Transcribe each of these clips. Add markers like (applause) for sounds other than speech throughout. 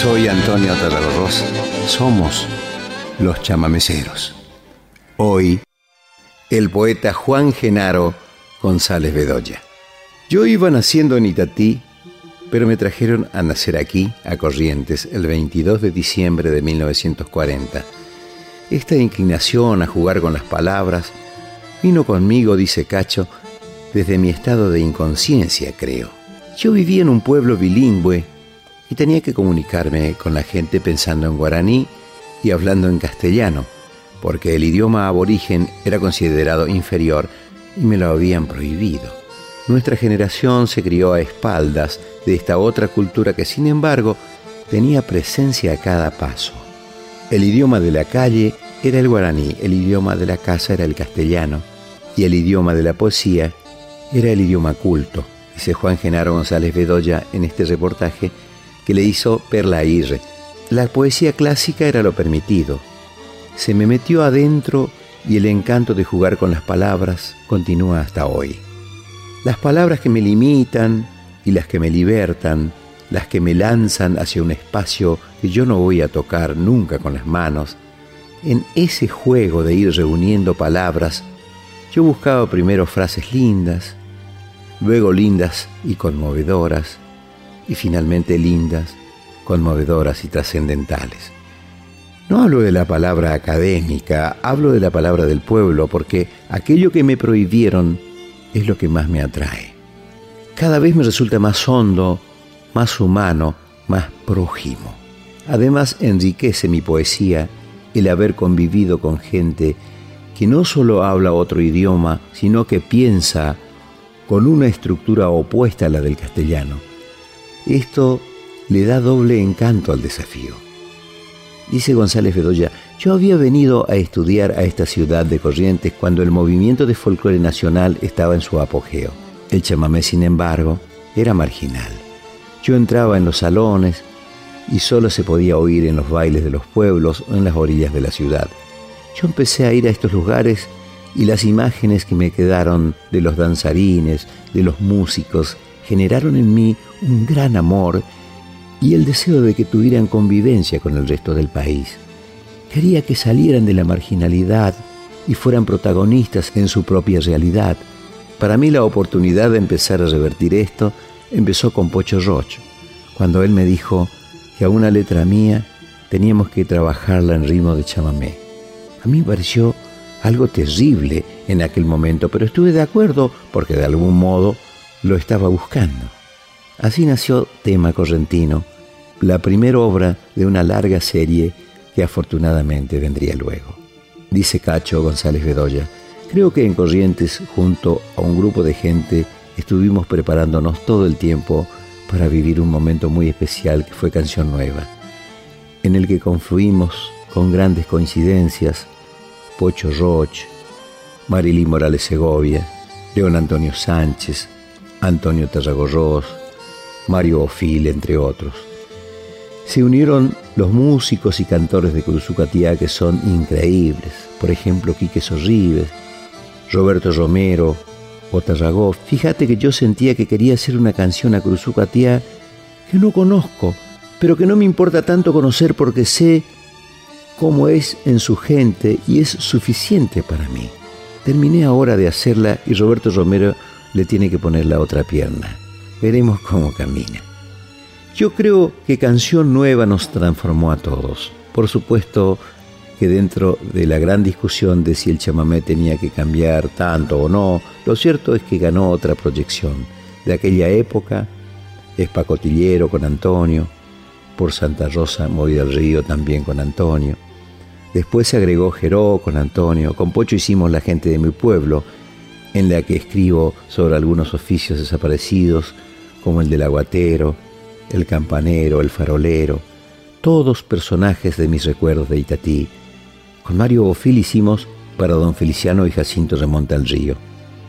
Soy Antonio Tarragorros. Somos los chamameceros. Hoy, el poeta Juan Genaro González Bedoya. Yo iba naciendo en Itatí, pero me trajeron a nacer aquí, a Corrientes, el 22 de diciembre de 1940. Esta inclinación a jugar con las palabras vino conmigo, dice Cacho, desde mi estado de inconsciencia, creo. Yo vivía en un pueblo bilingüe y tenía que comunicarme con la gente pensando en guaraní y hablando en castellano, porque el idioma aborigen era considerado inferior y me lo habían prohibido. Nuestra generación se crió a espaldas de esta otra cultura que sin embargo tenía presencia a cada paso. El idioma de la calle era el guaraní, el idioma de la casa era el castellano y el idioma de la poesía era el idioma culto, dice Juan Genaro González Bedoya en este reportaje que le hizo Perla Irre. La poesía clásica era lo permitido. Se me metió adentro y el encanto de jugar con las palabras continúa hasta hoy. Las palabras que me limitan y las que me libertan, las que me lanzan hacia un espacio que yo no voy a tocar nunca con las manos, en ese juego de ir reuniendo palabras, yo buscaba primero frases lindas, luego lindas y conmovedoras, y finalmente lindas, conmovedoras y trascendentales. No hablo de la palabra académica, hablo de la palabra del pueblo, porque aquello que me prohibieron es lo que más me atrae. Cada vez me resulta más hondo, más humano, más prójimo. Además enriquece mi poesía el haber convivido con gente que no solo habla otro idioma, sino que piensa con una estructura opuesta a la del castellano. Esto le da doble encanto al desafío. Dice González Bedoya, yo había venido a estudiar a esta ciudad de Corrientes cuando el movimiento de folclore nacional estaba en su apogeo. El chamamé, sin embargo, era marginal. Yo entraba en los salones y solo se podía oír en los bailes de los pueblos o en las orillas de la ciudad. Yo empecé a ir a estos lugares y las imágenes que me quedaron de los danzarines, de los músicos, generaron en mí un gran amor y el deseo de que tuvieran convivencia con el resto del país. Quería que salieran de la marginalidad y fueran protagonistas en su propia realidad. Para mí la oportunidad de empezar a revertir esto empezó con Pocho Rocho, cuando él me dijo que a una letra mía teníamos que trabajarla en ritmo de chamamé. A mí pareció algo terrible en aquel momento, pero estuve de acuerdo porque de algún modo lo estaba buscando. Así nació Tema Correntino, la primera obra de una larga serie que afortunadamente vendría luego. Dice Cacho González Bedoya, creo que en Corrientes, junto a un grupo de gente, estuvimos preparándonos todo el tiempo para vivir un momento muy especial que fue Canción Nueva, en el que confluimos con grandes coincidencias Pocho Roch, Marilyn Morales Segovia, León Antonio Sánchez, Antonio Tarragorros, Mario Ofil, entre otros. Se unieron los músicos y cantores de Cruzucatía que son increíbles, por ejemplo Quique Sorribes, Roberto Romero o Tarragó. Fíjate que yo sentía que quería hacer una canción a Cruzucatía que no conozco, pero que no me importa tanto conocer porque sé cómo es en su gente y es suficiente para mí. Terminé ahora de hacerla y Roberto Romero le tiene que poner la otra pierna. Veremos cómo camina. Yo creo que Canción Nueva nos transformó a todos. Por supuesto que dentro de la gran discusión de si el chamamé tenía que cambiar tanto o no, lo cierto es que ganó otra proyección. De aquella época es Pacotillero con Antonio, por Santa Rosa Morí del Río también con Antonio. Después se agregó Jeró con Antonio, con Pocho hicimos La gente de mi pueblo, en la que escribo sobre algunos oficios desaparecidos, como el del aguatero, el campanero, el farolero, todos personajes de mis recuerdos de Itatí. Con Mario Bofil hicimos para don Feliciano y Jacinto Remonta al Río,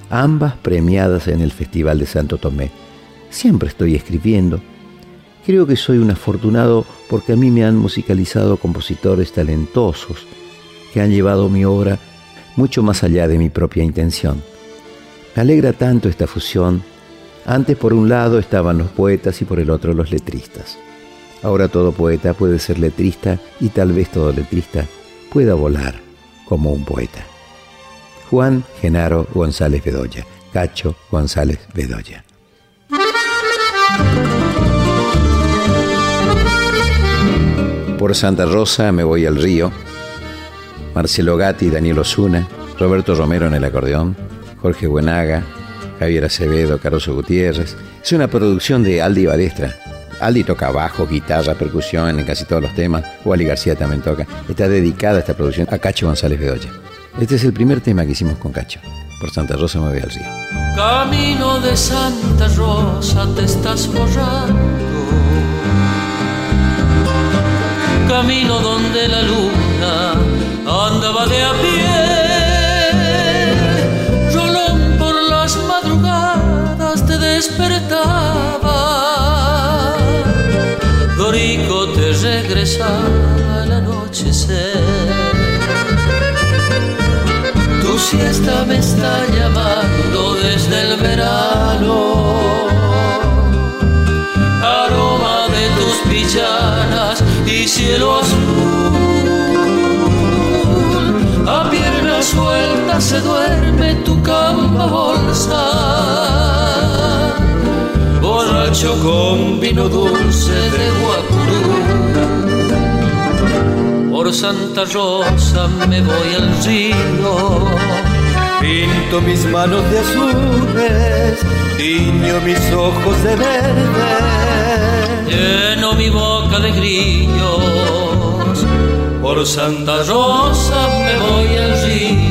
ambas premiadas en el Festival de Santo Tomé. Siempre estoy escribiendo. Creo que soy un afortunado porque a mí me han musicalizado compositores talentosos que han llevado mi obra mucho más allá de mi propia intención. Me alegra tanto esta fusión. Antes por un lado estaban los poetas y por el otro los letristas. Ahora todo poeta puede ser letrista y tal vez todo letrista pueda volar como un poeta. Juan Genaro González Bedoya, Cacho González Bedoya. Por Santa Rosa me voy al río. Marcelo Gatti, Daniel Osuna, Roberto Romero en el acordeón, Jorge Buenaga, Javier Acevedo, Caroso Gutiérrez. Es una producción de Aldi Badestra. Aldi toca bajo, guitarra, percusión en casi todos los temas. Wally García también toca. Está dedicada esta producción a Cacho González Bedoya. Este es el primer tema que hicimos con Cacho. Por Santa Rosa me voy al río. Camino de Santa Rosa te estás borrando camino donde la luna andaba de a pie. Dorico te regresaba al anochecer. Tu siesta me está llamando desde el verano. Aroma de tus pichanas y cielo azul. A pierna suelta se duerme tu cama bolsa. Con vino dulce de guapurú. Por Santa Rosa me voy al río. Pinto mis manos de azules, tiño mis ojos de verde lleno mi boca de grillos. Por Santa Rosa me voy al río.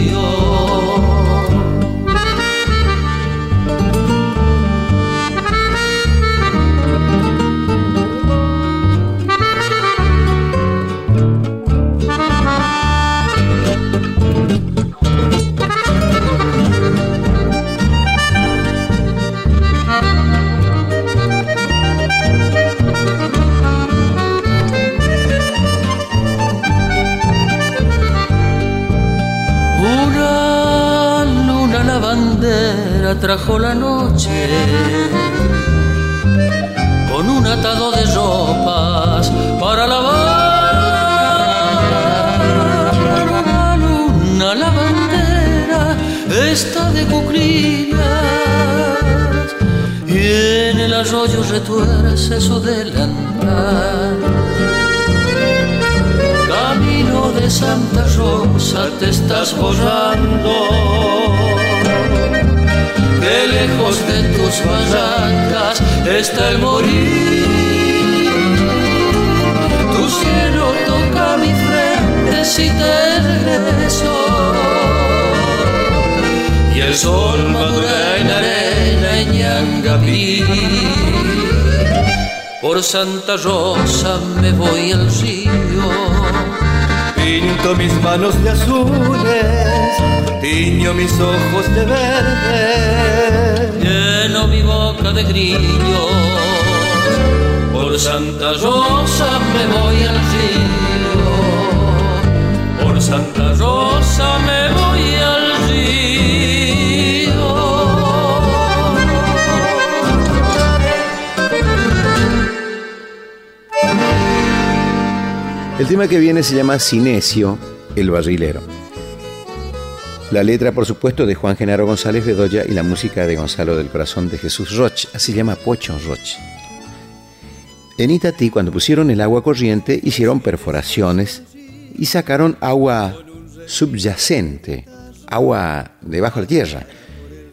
Con un atado de ropas para lavar. Una lavandera está de cuclillas y en el arroyo retuerce su delantal. Camino de Santa Rosa te estás borrando que lejos de tus barrancas está el morir. Tu cielo toca mi frente si te regreso. Y el sol madura en arena en Yangaví. Por Santa Rosa me voy al río. Pinto mis manos de azules tiño mis ojos de verde, lleno mi boca de grillos, por Santa Rosa me voy al río, por Santa Rosa me voy al río. El tema que viene se llama Cinesio, el barrilero. La letra, por supuesto, de Juan Genaro González Bedoya y la música de Gonzalo del Corazón de Jesús Roch, así llama Pocho Roch. En Itatí, cuando pusieron el agua corriente, hicieron perforaciones y sacaron agua subyacente, agua debajo de tierra.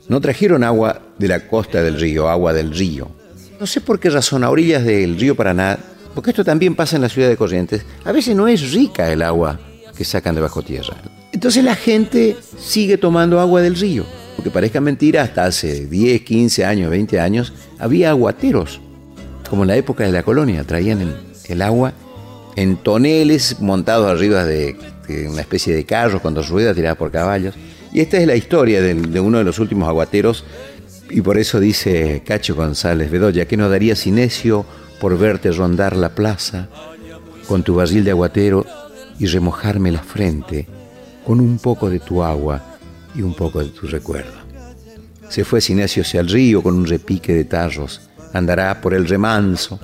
No trajeron agua de la costa del río, agua del río. No sé por qué razón, a orillas del río Paraná, porque esto también pasa en la ciudad de Corrientes, a veces no es rica el agua que sacan debajo tierra. Entonces la gente sigue tomando agua del río. Porque parezca mentira, hasta hace 10, 15 años, 20 años, había aguateros, como en la época de la colonia, traían el, agua en toneles montados arriba de, una especie de carros con dos ruedas tiradas por caballos. Y esta es la historia de, uno de los últimos aguateros, y por eso dice Cacho González Bedoya, que no daría sinesio por verte rondar la plaza con tu barril de aguatero y remojarme la frente con un poco de tu agua y un poco de tu recuerdo. Se fue Sinesio hacia el río con un repique de tarros, andará por el remanso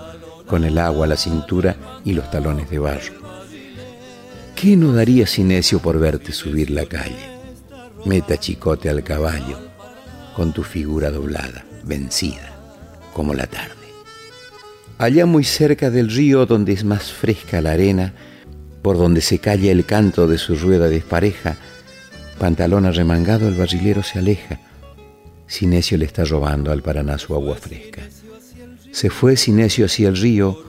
con el agua a la cintura y los talones de barro. ¿Qué no daría Sinesio por verte subir la calle? Meta chicote al caballo, con tu figura doblada, vencida, como la tarde. Allá muy cerca del río donde es más fresca la arena, por donde se calla el canto de su rueda despareja, pantalón arremangado el barrilero se aleja. Sinesio le está robando al Paraná su agua fresca. Se fue Sinesio hacia el río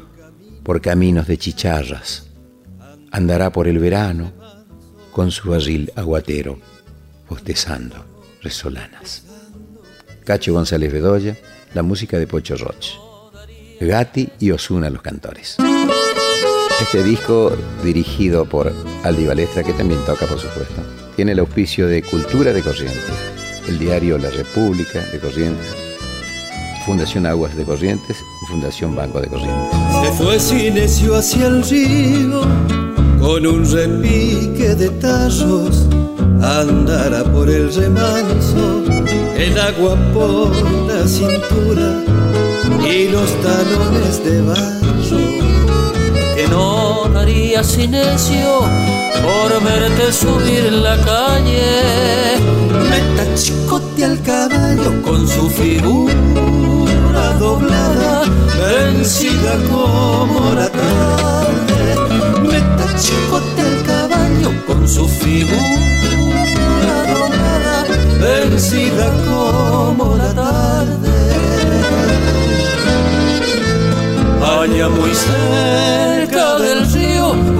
por caminos de chicharras. Andará por el verano con su barril aguatero, bostezando resolanas. Cacho González Bedoya, la música de Pocho Roche. Gatti y Osuna los cantores. Este disco, dirigido por Aldi Balestra, que también toca, por supuesto, tiene el auspicio de Cultura de Corrientes, el diario La República de Corrientes, Fundación Aguas de Corrientes y Fundación Banco de Corrientes. Se fue Sinesio hacia el río con un repique de tallos, andará por el remanso, el agua por la cintura y los talones de barro. Que no daría silencio por verte subir la calle. Meta chicote al caballo con su figura doblada, vencida como la tarde. Meta chicote al caballo con su figura doblada, vencida como la tarde. Allá muy cerca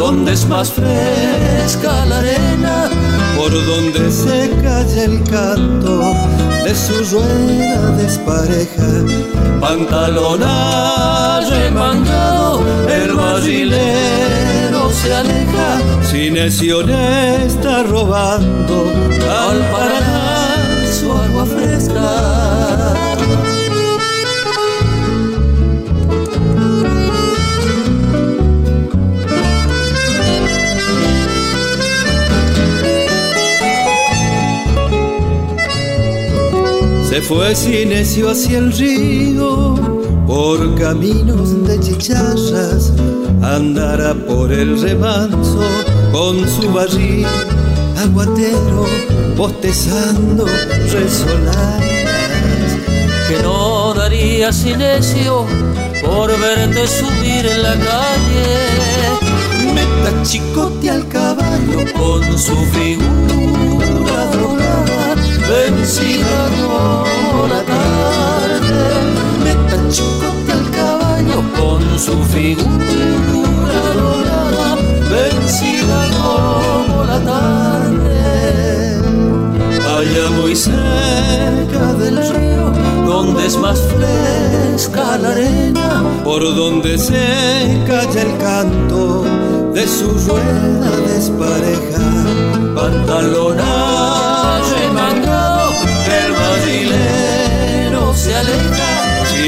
donde es más fresca la arena, por donde se calla el canto de su rueda despareja, pantalón remangado, el barrilero se aleja, Sinesio está robando al Paraná su agua fresca. Fue Sinesio hacia el río por caminos de chicharras, andará por el remanso con su barril aguatero, bostezando resolanas. Que no daría silencio por verte subir en la calle. Meta chicote al caballo con su figura vencida como la tarde. Meta chicote al caballo con su figura dorada, vencida como la tarde. Allá muy cerca del río, donde es más fresca la arena, por donde se calla el canto de su rueda despareja, pantalón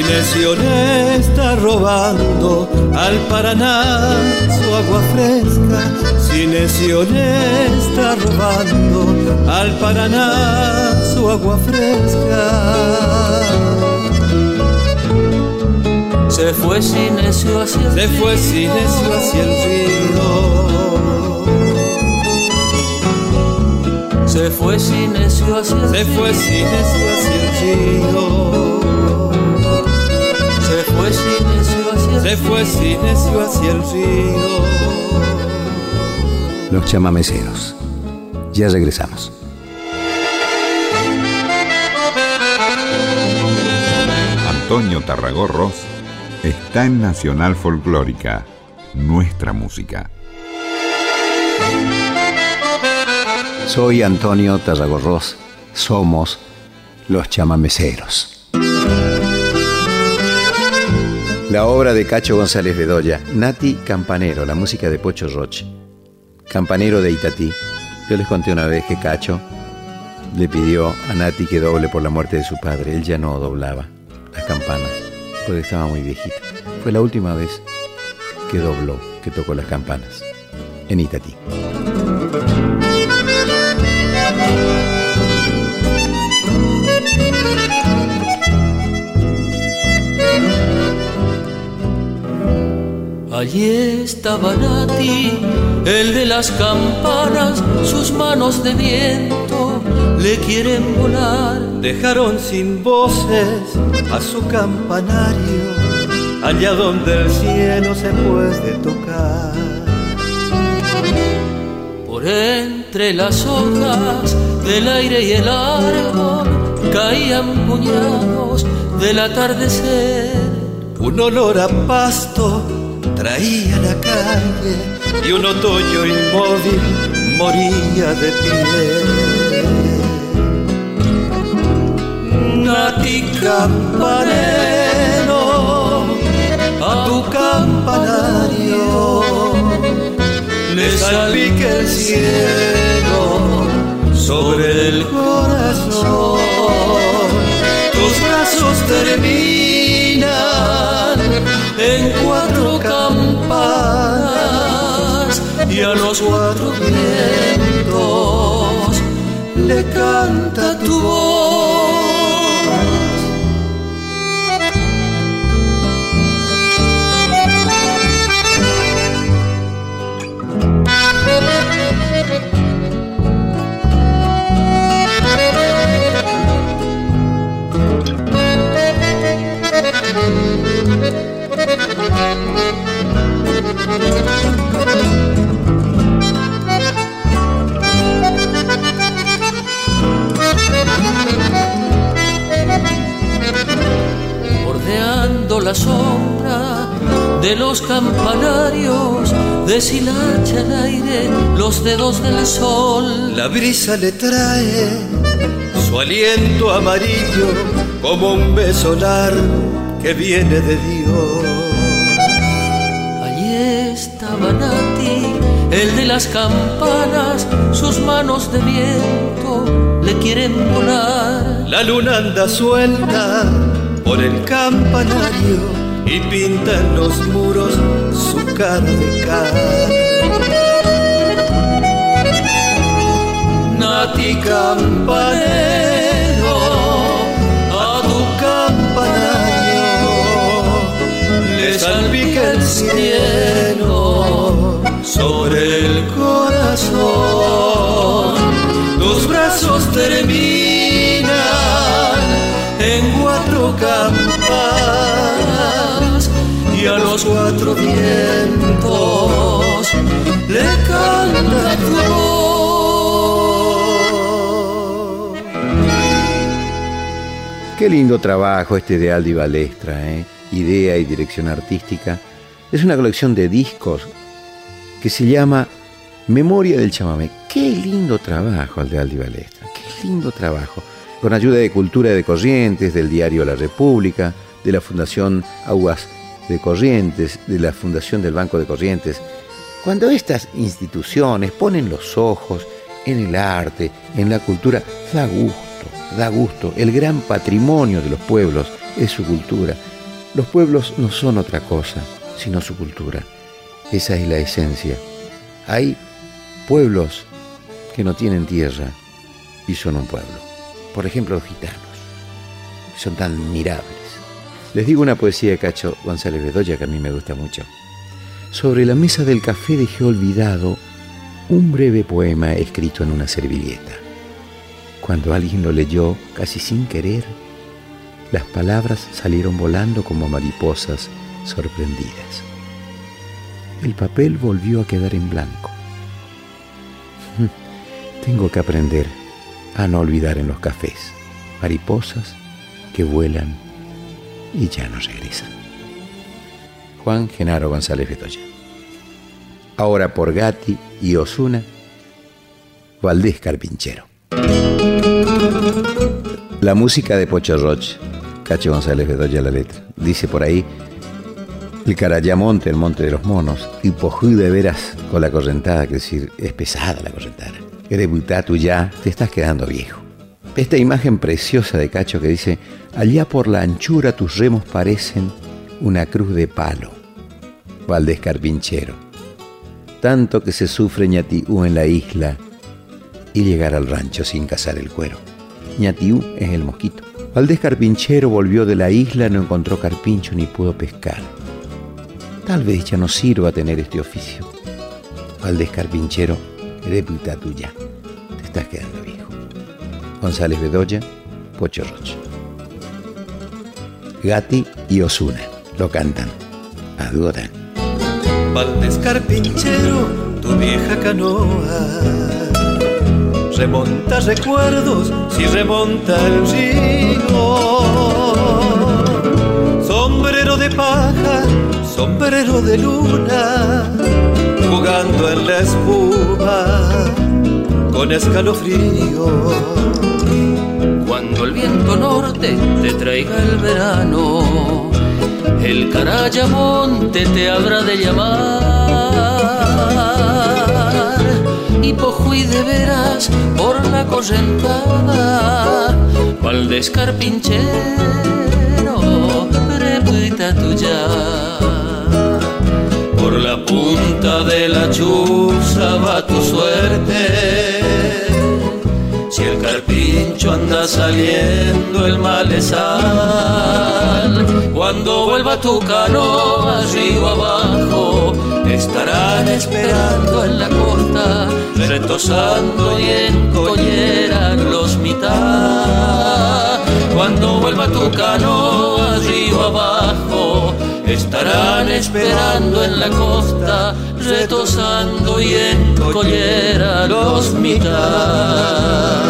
Sinesio está robando al Paraná su agua fresca. Sinesio está robando al Paraná su agua fresca. Se fue Sinesio hacia el Se fue Sinesio hacia el río. Se fue Sinesio hacia el Se fue hacia el río. Se fue Sinesio hacia el Se fue Sinesio hacia el río. Los chamameceros. Ya regresamos. Antonio Tarragorros está en Nacional Folclórica, nuestra música. Soy Antonio Tarragorros. Somos los chamameceros. La obra de Cacho González Bedoya, Nati Campanero, la música de Pocho Roche, campanero de Itatí. Yo les conté una vez que Cacho le pidió a Nati que doble por la muerte de su padre. Él ya no doblaba las campanas, porque estaba muy viejito. Fue la última vez que dobló, que tocó las campanas en Itatí. Allí estaba Nati, el de las campanas, sus manos de viento le quieren volar. Dejaron sin voces a su campanario, allá donde el cielo se puede tocar. Por entre las hojas del aire y el árbol caían puñados del atardecer. Un olor a pasto traía la calle y un otoño inmóvil moría de pie. Nati campanero, a tu campanario le salpique el cielo sobre el le canta tu voz. La sombra de los campanarios, deshilacha el aire los dedos del sol. La brisa le trae su aliento amarillo como un beso largo que viene de Dios. Allí estaba Nati, el de las campanas, sus manos de viento le quieren volar. La luna anda suelta por el campanario y pinta en los muros su cara de cal. Nati campanero, a tu campanario le salpica el cielo sobre el corazón. Tus brazos terminan los cuatro vientos le canta tu. Qué lindo trabajo este de Aldi Balestra, ¿eh? idea y dirección artística. Es una colección de discos que se llama Memoria del Chamamé. Qué lindo trabajo el de Aldi Balestra, qué lindo trabajo. Con ayuda de Cultura de Corrientes, del diario La República, de la Fundación Aguas de Corrientes, de la Fundación del Banco de Corrientes. Cuando estas instituciones ponen los ojos en el arte, en la cultura, da gusto, da gusto. El gran patrimonio de los pueblos es su cultura. Los pueblos no son otra cosa, sino su cultura. Esa es la esencia. Hay pueblos que no tienen tierra y son un pueblo. Por ejemplo, los gitanos. Son tan admirables. Les digo una poesía de Cacho González Bedoya que a mí me gusta mucho. Sobre la mesa del café dejé olvidado un breve poema escrito en una servilleta. Cuando alguien lo leyó, casi sin querer, las palabras salieron volando como mariposas sorprendidas. El papel volvió a quedar en blanco. (laughs) Tengo que aprender a no olvidar en los cafés mariposas que vuelan y ya no regresan. Juan Genaro González Bedoya. Ahora por Gatti y Osuna, Valdés Carpinchero. La música de Pocho Roch, Cacho González Bedoya la letra. Dice por ahí, el Carayamonte, el Monte de los Monos, y pojú de veras con la correntada, que decir, es pesada la correntada. Eres tú ya, te estás quedando viejo. Esta imagen preciosa de Cacho que dice, allá por la anchura tus remos parecen una cruz de palo. Valdés Carpinchero. Tanto que se sufre ñatiú en la isla y llegar al rancho sin cazar el cuero. ñatiú es el mosquito. Valdés Carpinchero volvió de la isla, no encontró carpincho ni pudo pescar. Tal vez ya no sirva tener este oficio. Valdés Carpinchero, reputa tuya. Te estás quedando. González Bedoya, Pocho Roche. Gatti y Osuna lo cantan, adoran. Valdés Carpinchero, tu vieja canoa. Remonta recuerdos si remonta el río sombrero de paja, sombrero de luna, jugando en la espuma con escalofrío. Viento norte te traiga el verano, el carayamonte te habrá de llamar. Y pojo y de veras por la correntada, Valdés Carpinchero tuya. Por la punta de la chuza va tu suerte. Si el carpincho anda saliendo el malezal, cuando vuelva tu canoa arriba abajo, estarán esperando en la costa, retosando y en collera los mitad. Cuando vuelva tu canoa abajo, estarán esperando en la costa, retosando y en collera los mitad.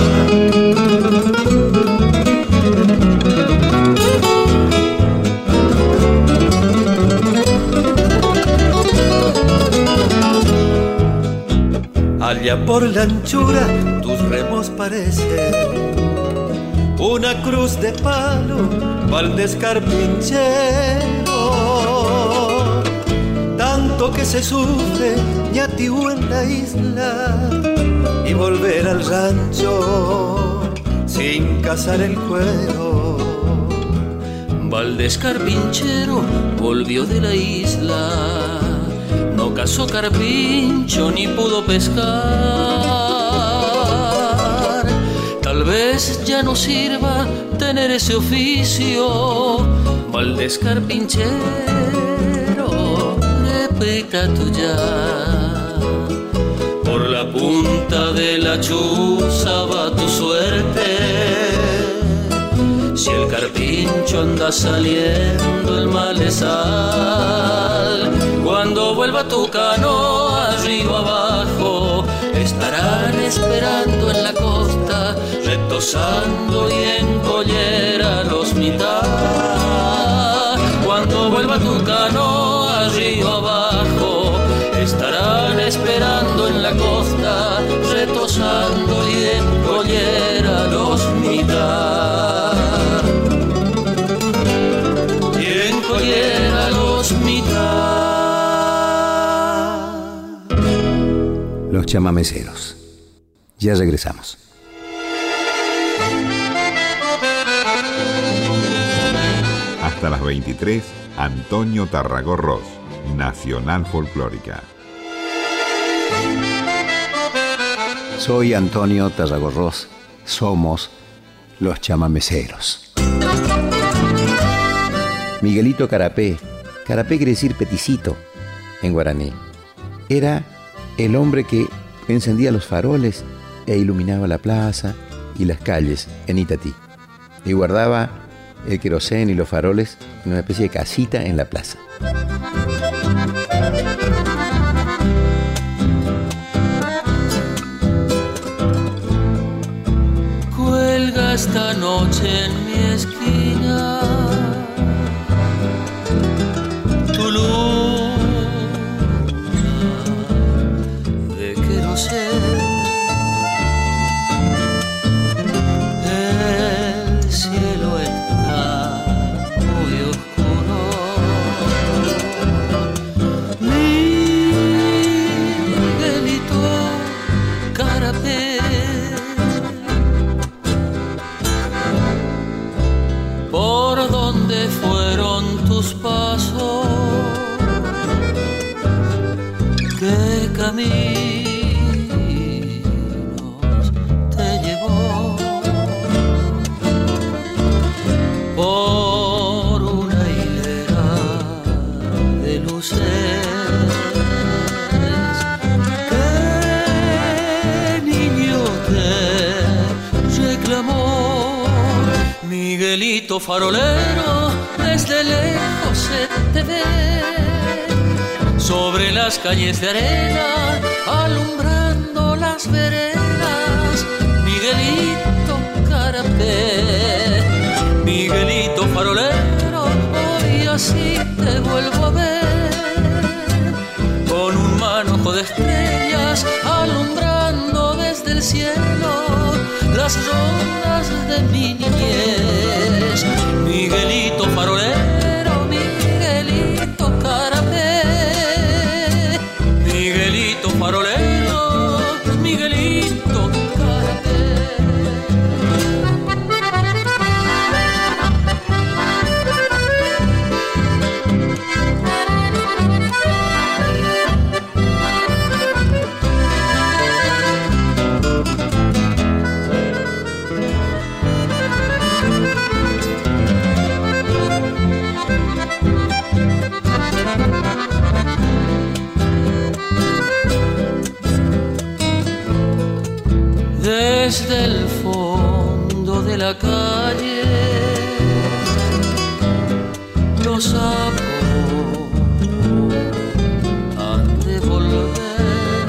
Allá por la anchura tus remos parecen una cruz de palo, Valdés Carpinchero. Que se sufre ñatiú en la isla y volver al rancho sin cazar el cuero. Valdés Carpinchero volvió de la isla, no cazó carpincho ni pudo pescar. Tal vez ya no sirva tener ese oficio, Valdés Carpinchero, repita tuya. Por la punta de la chuza va tu suerte. Si el carpincho anda saliendo el malezal, cuando vuelva tu canoa arriba abajo, estarán esperando en la costa retosando y en Los chamameceros. Ya regresamos. Hasta las 23, Antonio Tarragorros, Nacional Folclórica. Soy Antonio Tarragorros. Somos los chamameceros. Miguelito Carapé. Carapé quiere decir peticito en guaraní. Era el hombre que encendía los faroles e iluminaba la plaza y las calles en Itatí. Y guardaba el querosén y los faroles en una especie de casita en la plaza. Cuelga esta noche en dónde fueron tus pasos? ¿Qué caminos te llevó? Por una hilera de. ¿Qué niño te reclamó? Miguelito farolero, desde lejos se te ve. Sobre las calles de arena, alumbrando las veredas, Miguelito carapé, Miguelito farolero, hoy así te vuelvo a ver, con un manojo de estrellas las rondas de mi niñez. Miguelito farolero, los sapos han de volver.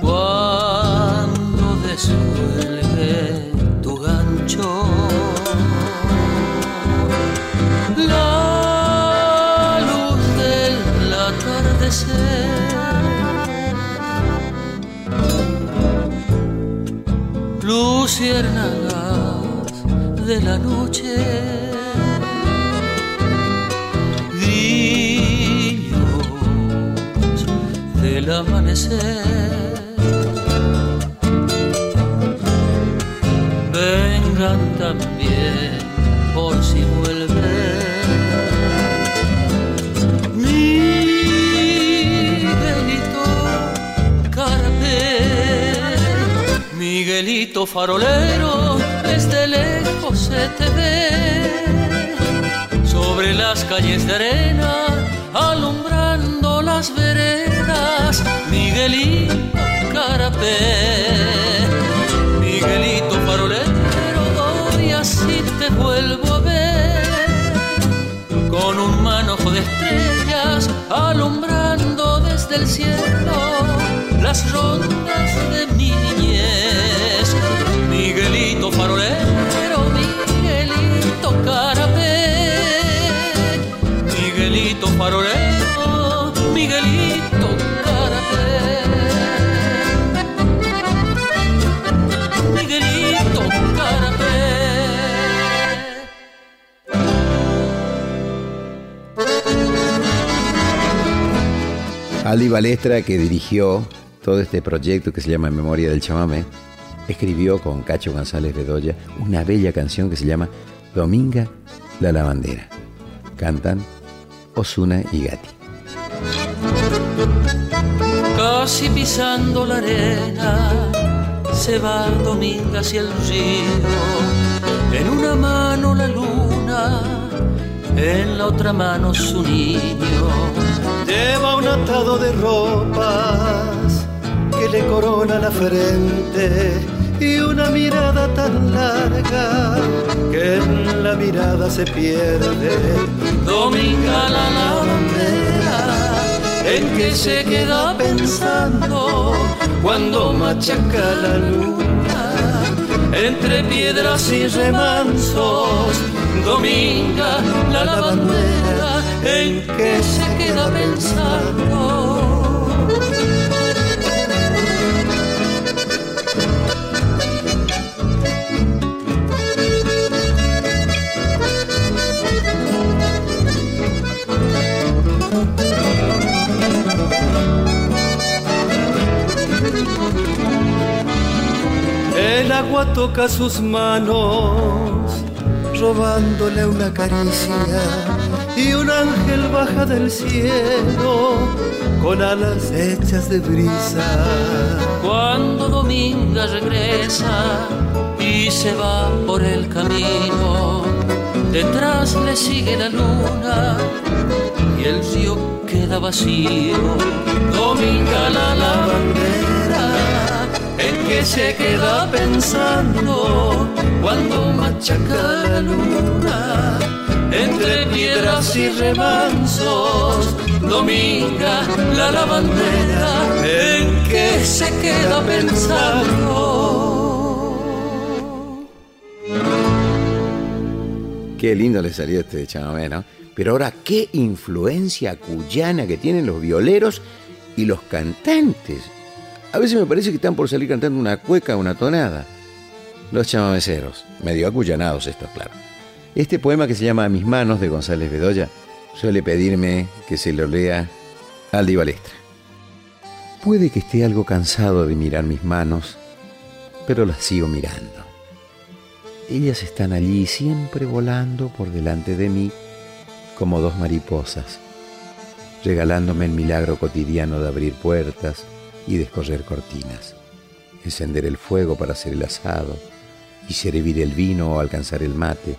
Cuando descuelgue tu gancho, la luz del atardecer. luciérnagas de la noche, vengan también por si vuelven. Miguelito Carapé, Miguelito farolero, desde lejos se te ve. Sobre las calles de arena, alumbrando las veredas, Miguelito Carapé. Miguelito farolero, hoy así te vuelvo a ver con un manojo de estrellas alumbrando desde el cielo las rondas de mi niñez. Miguelito farolero, Miguelito carapé, Miguelito farolero, Aldi Balestra, que dirigió todo este proyecto que se llama Memoria del Chamamé, escribió con Cacho González Bedoya una bella canción que se llama Dominga la Lavandera. Cantan Osuna y Gatti. Casi pisando la arena, se va Dominga hacia el río. En una mano la luna, en la otra mano su niño. Lleva un atado de ropas que le corona la frente y una mirada tan larga que en la mirada se pierde. Dominga la lavandera, en que se queda pensando cuando machaca la luna entre piedras y remansos. Dominga la lavandera, en que se queda pensando. El agua toca sus manos, robándole una caricia, y un ángel baja del cielo con alas hechas de brisa. Cuando Dominga regresa y se va por el camino, detrás le sigue la luna y el río queda vacío. Dominga la lavandera, en que se queda pensando cuando machaca la luna. Entre piedras y remansos, dominga la lavandera, en que se queda pensando. Qué lindo le salió este chamamé, ¿no? Pero ahora, qué influencia cuyana que tienen los violeros y los cantantes. A veces me parece que están por salir cantando una cueca una tonada. Los chamameceros, medio acuyanados estos, claro. Este poema que se llama Mis manos de González Bedoya suele pedirme que se lo lea Aldi Balestra. Puede que esté algo cansado de mirar mis manos, pero las sigo mirando. Ellas están allí siempre volando por delante de mí como dos mariposas, regalándome el milagro cotidiano de abrir puertas y descorrer cortinas, encender el fuego para hacer el asado y servir el vino o alcanzar el mate.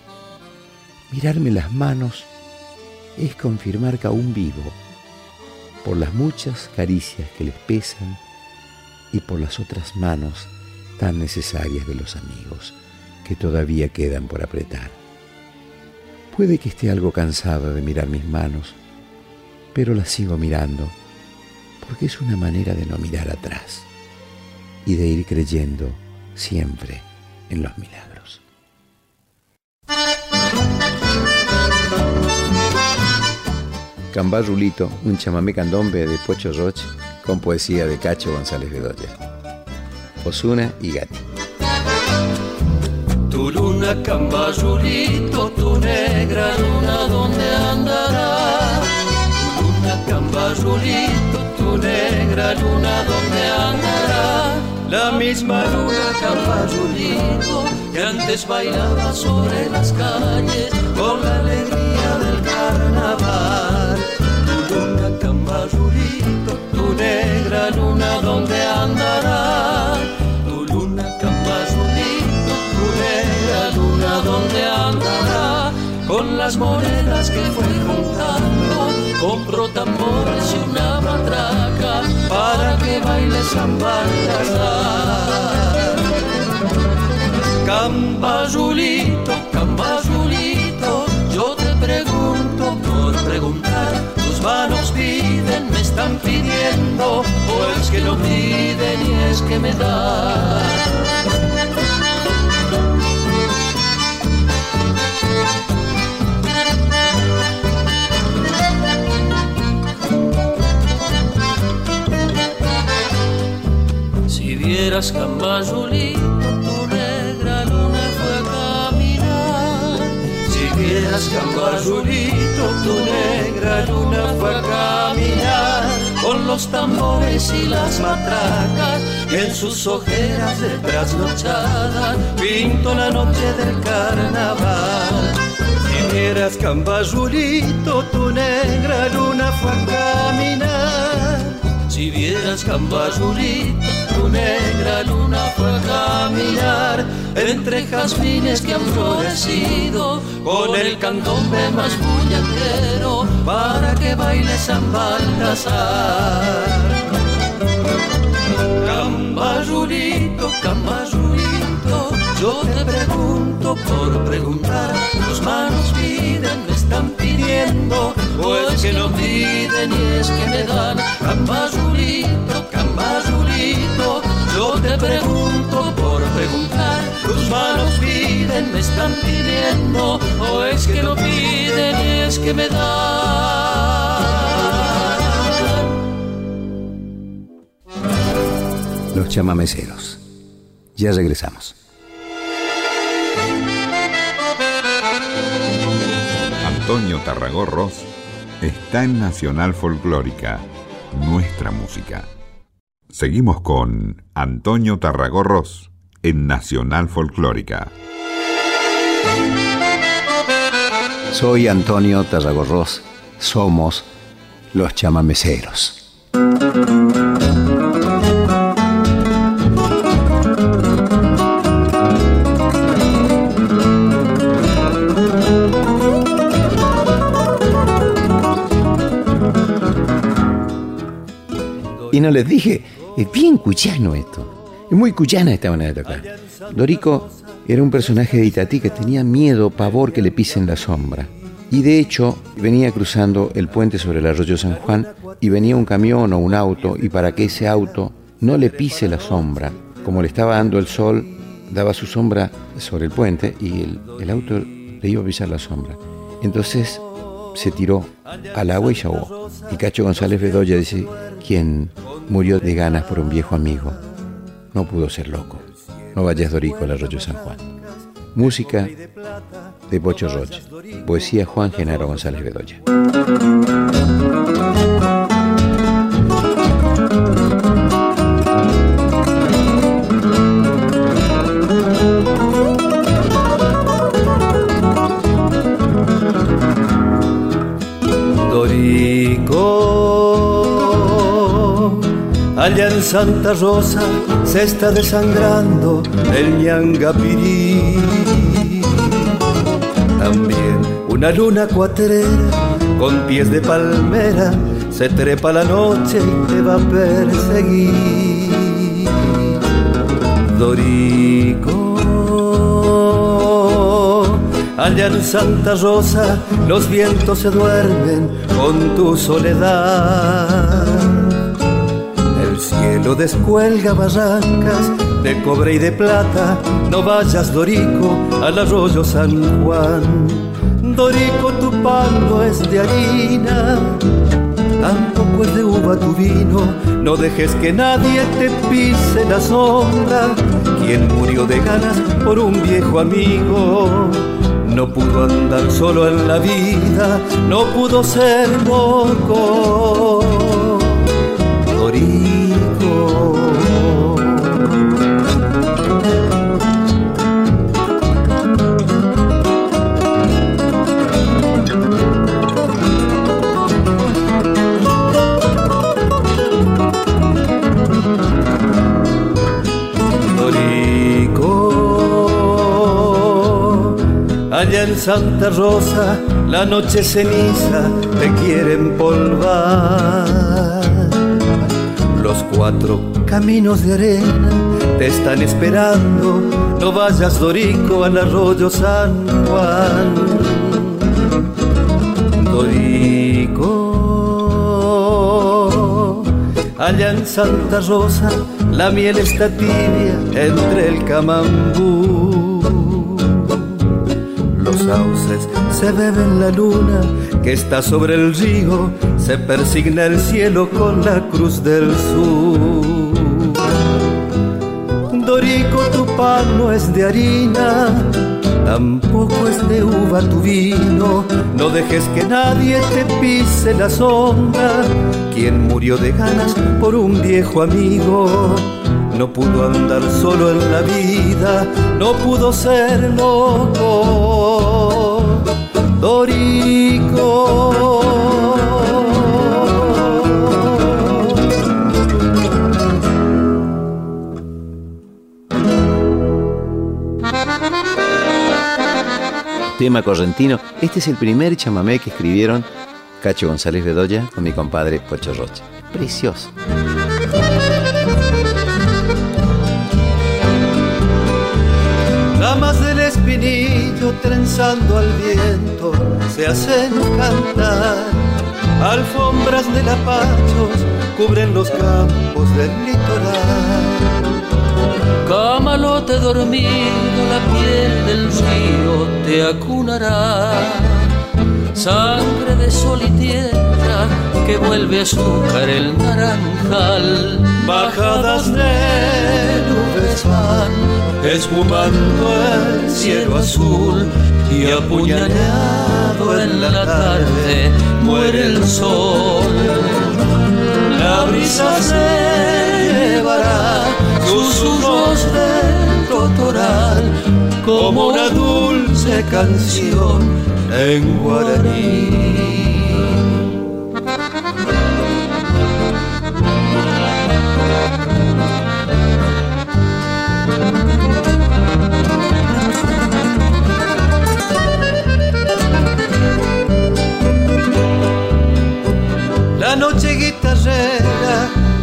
Mirarme las manos es confirmar que aún vivo, por las muchas caricias que les pesan y por las otras manos tan necesarias de los amigos que todavía quedan por apretar. Puede que esté algo cansado de mirar mis manos, pero las sigo mirando, porque es una manera de no mirar atrás y de ir creyendo siempre en los milagros. Cambá Rulito, un chamamé candombe de Pocho Roche con poesía de Cacho González Bedoya. Osuna y Gatti. Tu luna cambazulito, tu negra luna, ¿dónde andará? Tu luna cambazulito, tu negra luna, ¿dónde andará? La misma luna cambazulito que antes bailaba sobre las calles con la alegría del carnaval. Tu luna cambazulito, tu negra luna, ¿dónde andará? dónde andará con las monedas que fue juntando. Compró tambores y una matraca para que baile San Baltasar. Cambazulito, Manos piden, me están pidiendo, o es que no piden y es que me dan. vieras Cambazulito, Si vieras Cambazulito, tu negra luna fue a caminar. Con los tambores y las matracas, en sus ojeras de trasnochada, pinto la noche del carnaval. Si vieras Cambazulito, tu negra Vieras Cambazulito, tu negra luna fue a caminar entre jazmines que han florecido con el candombe más bullanguero para que baile San Baltasar. Cambazulito, Cambazulito, yo te pregunto por preguntar, tus manos piden, me están pidiendo, pues que no piden y es que me dan. Cambazulito, Cambazulito, yo te pregunto por preguntar, tus manos piden, me están pidiendo, o es que no piden y es que me dan. Los chamameceros. Ya regresamos. Antonio Tarragorros está en Nacional Folclórica, nuestra música. Seguimos con Antonio Tarragorros en Nacional Folclórica. Soy Antonio Tarragorros. Somos los chamameceros. Y no les dije, es bien cuyano esto. Es muy cuyana esta manera de tocar. Dorico era un personaje de Itatí que tenía miedo, pavor que le pisen la sombra. Y de hecho venía cruzando el puente sobre el arroyo San Juan y venía un camión o un auto y para que ese auto no le pise la sombra, como le estaba dando el sol, daba su sombra sobre el puente y el, auto le iba a pisar la sombra. Entonces se tiró al agua y se ahogó. Y Cacho González Bedoya dice, quien murió de ganas por un viejo amigo, no pudo ser loco. No vayas Dorico al arroyo San Juan. Música de Pocho Roche. Poesía Juan Genaro González Bedoya. En Santa Rosa se está desangrando el ñangapirí. También una luna cuatrera con pies de palmera se trepa la noche y te va a perseguir. Dorico, allá en Santa Rosa los vientos se duermen con tu soledad cielo descuelga barrancas de cobre y de plata. No vayas, Dorico, al arroyo San Juan. Dorico, tu pan no es de harina, tampoco es de uva tu vino. No dejes que nadie te pise la sombra. Quien murió de ganas por un viejo amigo. No pudo andar solo en la vida, no pudo ser loco. Santa Rosa la noche ceniza te quiere empolvar. Los cuatro caminos de arena te están esperando. No vayas, Dorico, al arroyo San Juan. Dorico, allá en Santa Rosa la miel está tibia entre el camambú sauces se beben la luna que está sobre el río, se persigna el cielo con la cruz del sur. Dorico, tu pan no es de harina, tampoco es de uva tu vino. No dejes que nadie te pise la sombra. Quien murió de ganas por un viejo amigo no pudo andar solo en la vida, no pudo ser loco. Dorico. Tema correntino. Este es el primer chamamé que escribieron Cacho González Bedoya con mi compadre Pocho Roche. Precioso. Ramas del espinillo trenzando al viento se hacen cantar. Alfombras de lapachos cubren los campos del litoral. Camalote dormido, la piel del río te acunará. Sangre de sol y tierra que vuelve a azúcar el naranjal. Bajadas de nubes van espumando el cielo azul y apuñaleado en la tarde muere el sol. La brisa se llevará susurros del totoral como una dulce canción en guaraní.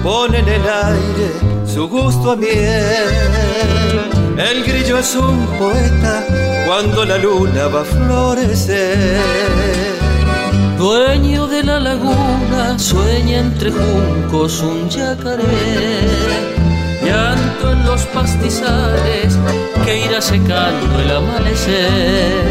Pone en el aire su gusto a miel. El grillo es un poeta cuando la luna va a florecer. Dueño de la laguna, sueña entre juncos un yacaré. Llanto en los pastizales que irá secando el amanecer.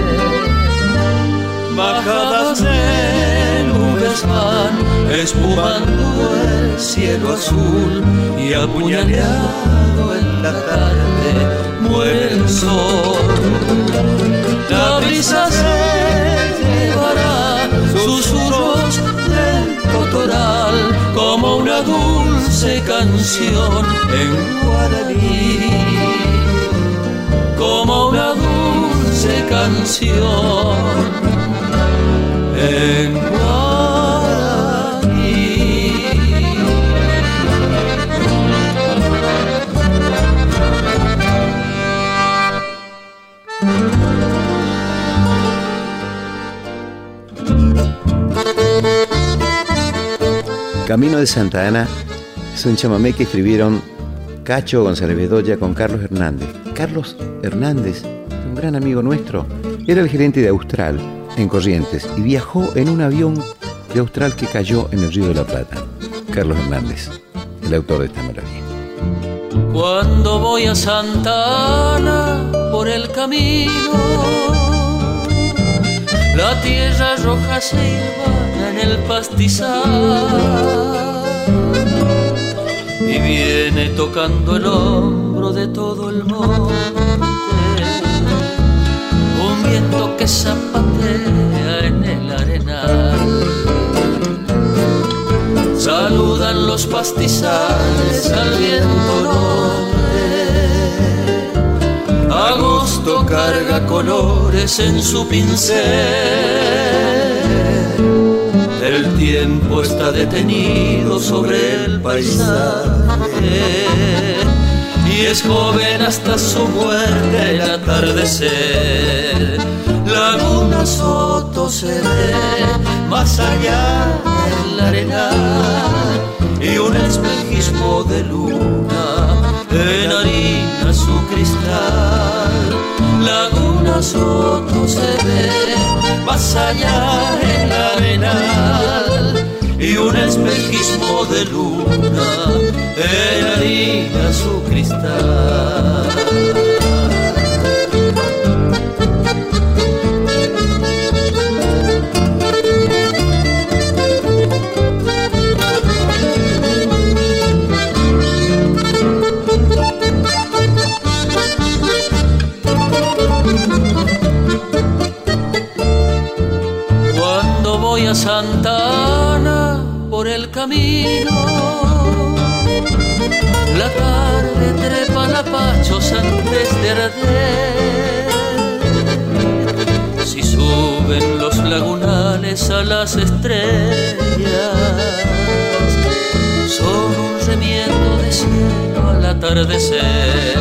Bajadas de nubes van espumando el cielo azul y apuñaleado en la tarde muere el sol. La brisa se llevará susurros del totoral como una dulce canción en guaraní. Como una dulce canción en Camino de Santa Ana es un chamamé que escribieron Cacho González Bedoya con Carlos Hernández. Carlos Hernández, un gran amigo nuestro, era el gerente de Austral en Corrientes y viajó en un avión de Austral que cayó en el Río de la Plata. Carlos Hernández, el autor de esta maravilla. Cuando voy a Santa Ana por el camino, la tierra roja se en el pastizal y viene tocando el hombro de todo el monte un viento que zapatea en el arenal. Saludan los pastizales al viento norte. Agosto carga colores en su pincel. El tiempo está detenido sobre el paisaje y es joven hasta su muerte el atardecer. Laguna Soto se ve más allá en la arena y un espejismo de luna en harina su cristal. Laguna Soto se ve más allá en la arena y un espejismo de luna harina su cristal. La tarde trepa la pachos antes de arder. Si suben los lagunales a las estrellas, son un remiendo de cielo al atardecer.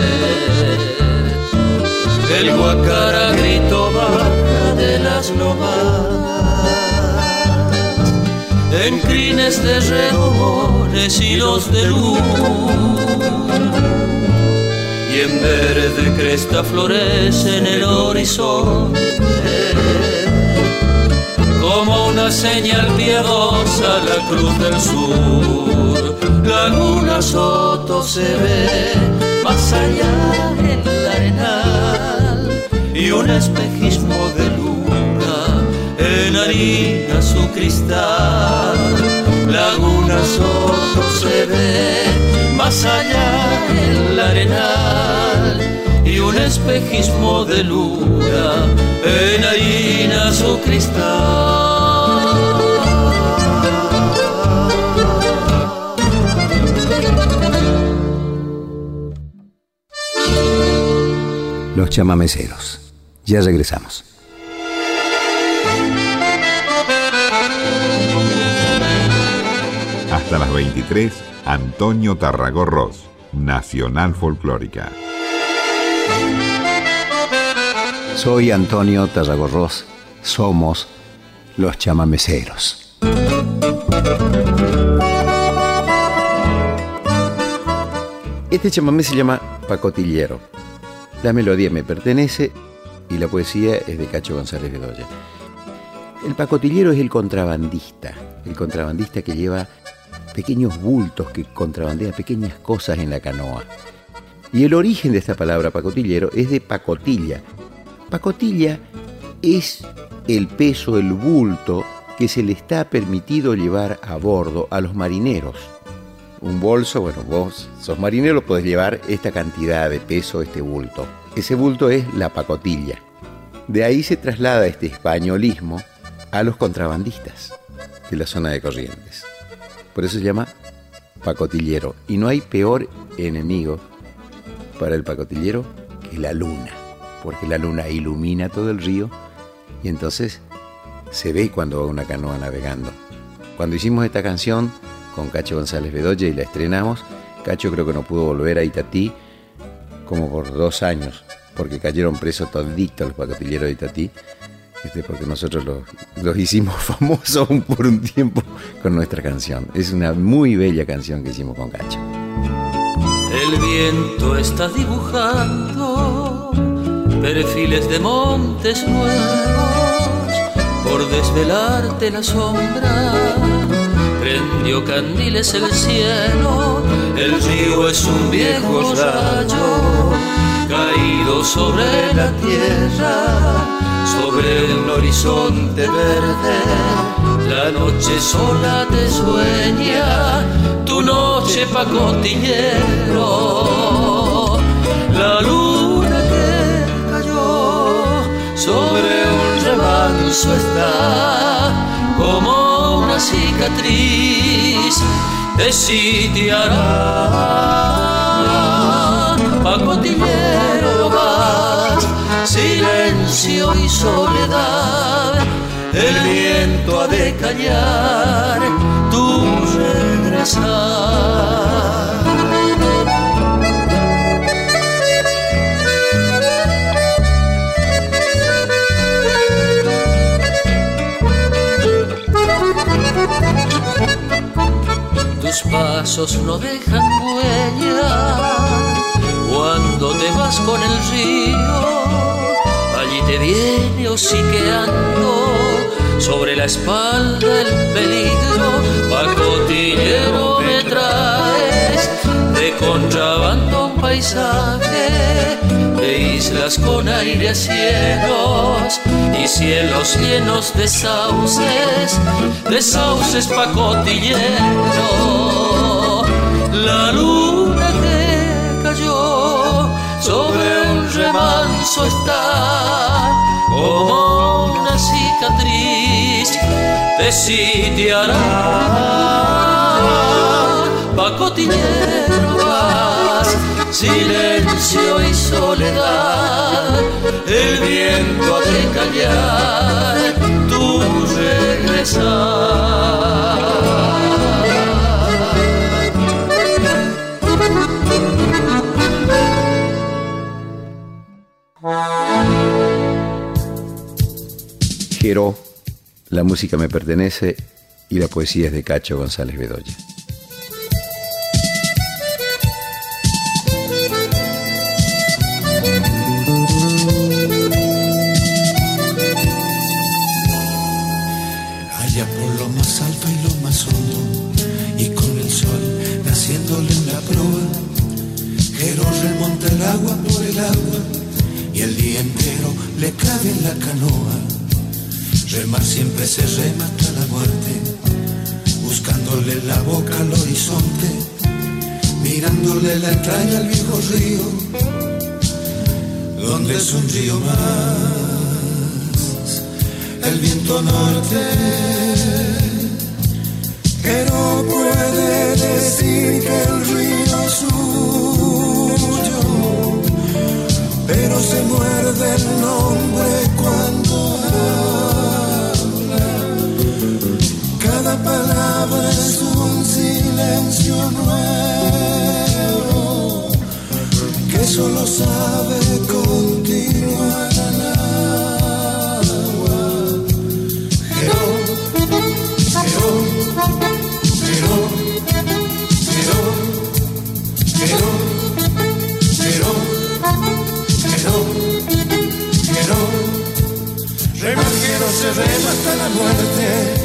El guacara grito baja de las lomas en crines de redomones y los de luz. Y en verde cresta florece en el horizonte, como una señal piadosa la cruz del sur. Laguna Soto se ve más allá en la arenal y un espejismo en harina su cristal. Laguna Soto se ve más allá en la arenal y un espejismo de luna en harina su cristal. Los chamameceros. Ya regresamos. Hasta las 23, Antonio Tarragorros, Nacional Folclórica. Soy Antonio Tarragorros. Somos los chamameceros. Este chamamé se llama Pacotillero. La melodía me pertenece y la poesía es de Cacho González Bedoya. El pacotillero es el contrabandista, el contrabandista que lleva pequeños bultos, que contrabandea pequeñas cosas en la canoa. Y el origen de esta palabra pacotillero es de pacotilla. Pacotilla es el peso, el bulto que se le está permitido llevar a bordo a los marineros un bolso, bueno, vos sos marinero, podés llevar esta cantidad de peso, este bulto. Ese bulto es la pacotilla. De ahí se traslada este españolismo a los contrabandistas de la zona de Corrientes. Por eso se llama pacotillero. Y no hay peor enemigo para el pacotillero que la luna, porque la luna ilumina todo el río y entonces se ve cuando va una canoa navegando. Cuando hicimos esta canción, con Cacho González Bedoya y la estrenamos. Cacho creo que no pudo volver a Itatí como por dos años, porque cayeron presos toditos los pacotilleros de Itatí, este, porque nosotros los, hicimos (laughs) famosos por un tiempo con nuestra canción. Es una muy bella canción que hicimos con Cacho. El viento está dibujando perfiles de montes nuevos por desvelarte la sombra prendió candiles el cielo, el río es un viejo rayo caído sobre la tierra, sobre el horizonte verde. La noche sola te sueña, tu noche pacotillero, la luna que cayó sobre un remanso está como cicatriz de sitiará. Pacotillero silencio y soledad, el viento ha de callar tu regresar. pasos no dejan huella. Cuando te vas con el río, sobre la espalda el peligro. Pacotillero me traes de contrabando un paisaje de islas con aire a y cielos llenos de sauces, de sauces pacotillero. La luna que cayó sobre un remanso está como una cicatriz te sitiará pacotillero vas silencio y soledad, el viento de callar tu regresar. Ligero, la música me pertenece y la poesía es de Cacho González Bedoya. Allá por lo más alto y lo más hondo, y con el sol naciéndole una proa, Jero remonta el agua por el agua, y el día entero le cabe en la canoa Remar siempre se rema hasta la muerte, buscándole la boca al horizonte, mirándole la entraña al viejo río, donde es un río más, el viento norte, que no puede decir que el río es suyo, pero se muerde el nombre cuando palabra es un silencio nuevo que solo sabe continuar agua. Pero, pero, pero, pero, pero, pero, pero, pero, se rema hasta la muerte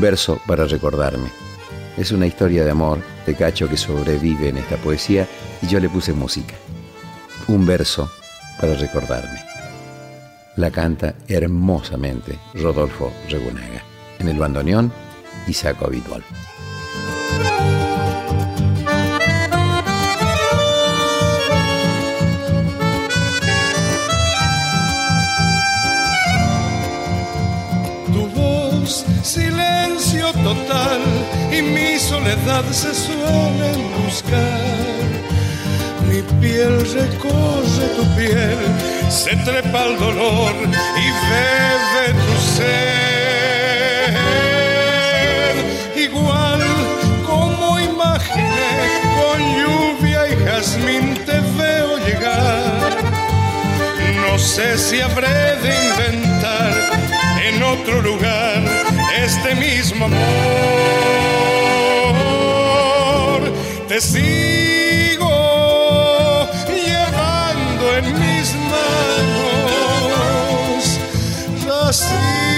verso para recordarme. Es una historia de amor de Cacho que sobrevive en esta poesía y yo le puse música. Un verso para recordarme. La canta hermosamente Rodolfo Regunaga. En el bandoneón, Isaac Habitual. Y mi soledad se suele buscar. Mi piel recorre tu piel, se trepa el dolor y bebe tu ser. Igual jazmín te veo llegar. No sé si habré de inventar en otro lugar este mismo amor. Te sigo llevando en mis manos racimo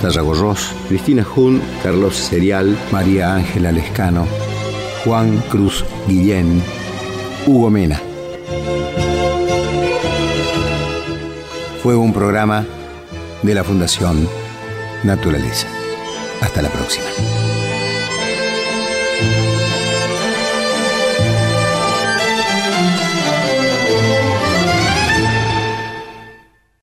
Tarragorros, Cristina Jun, Carlos Serial, María Ángela Lescano, Juan Cruz Guillén, Hugo Mena. Fue un programa de la Fundación Naturaleza. Hasta la próxima.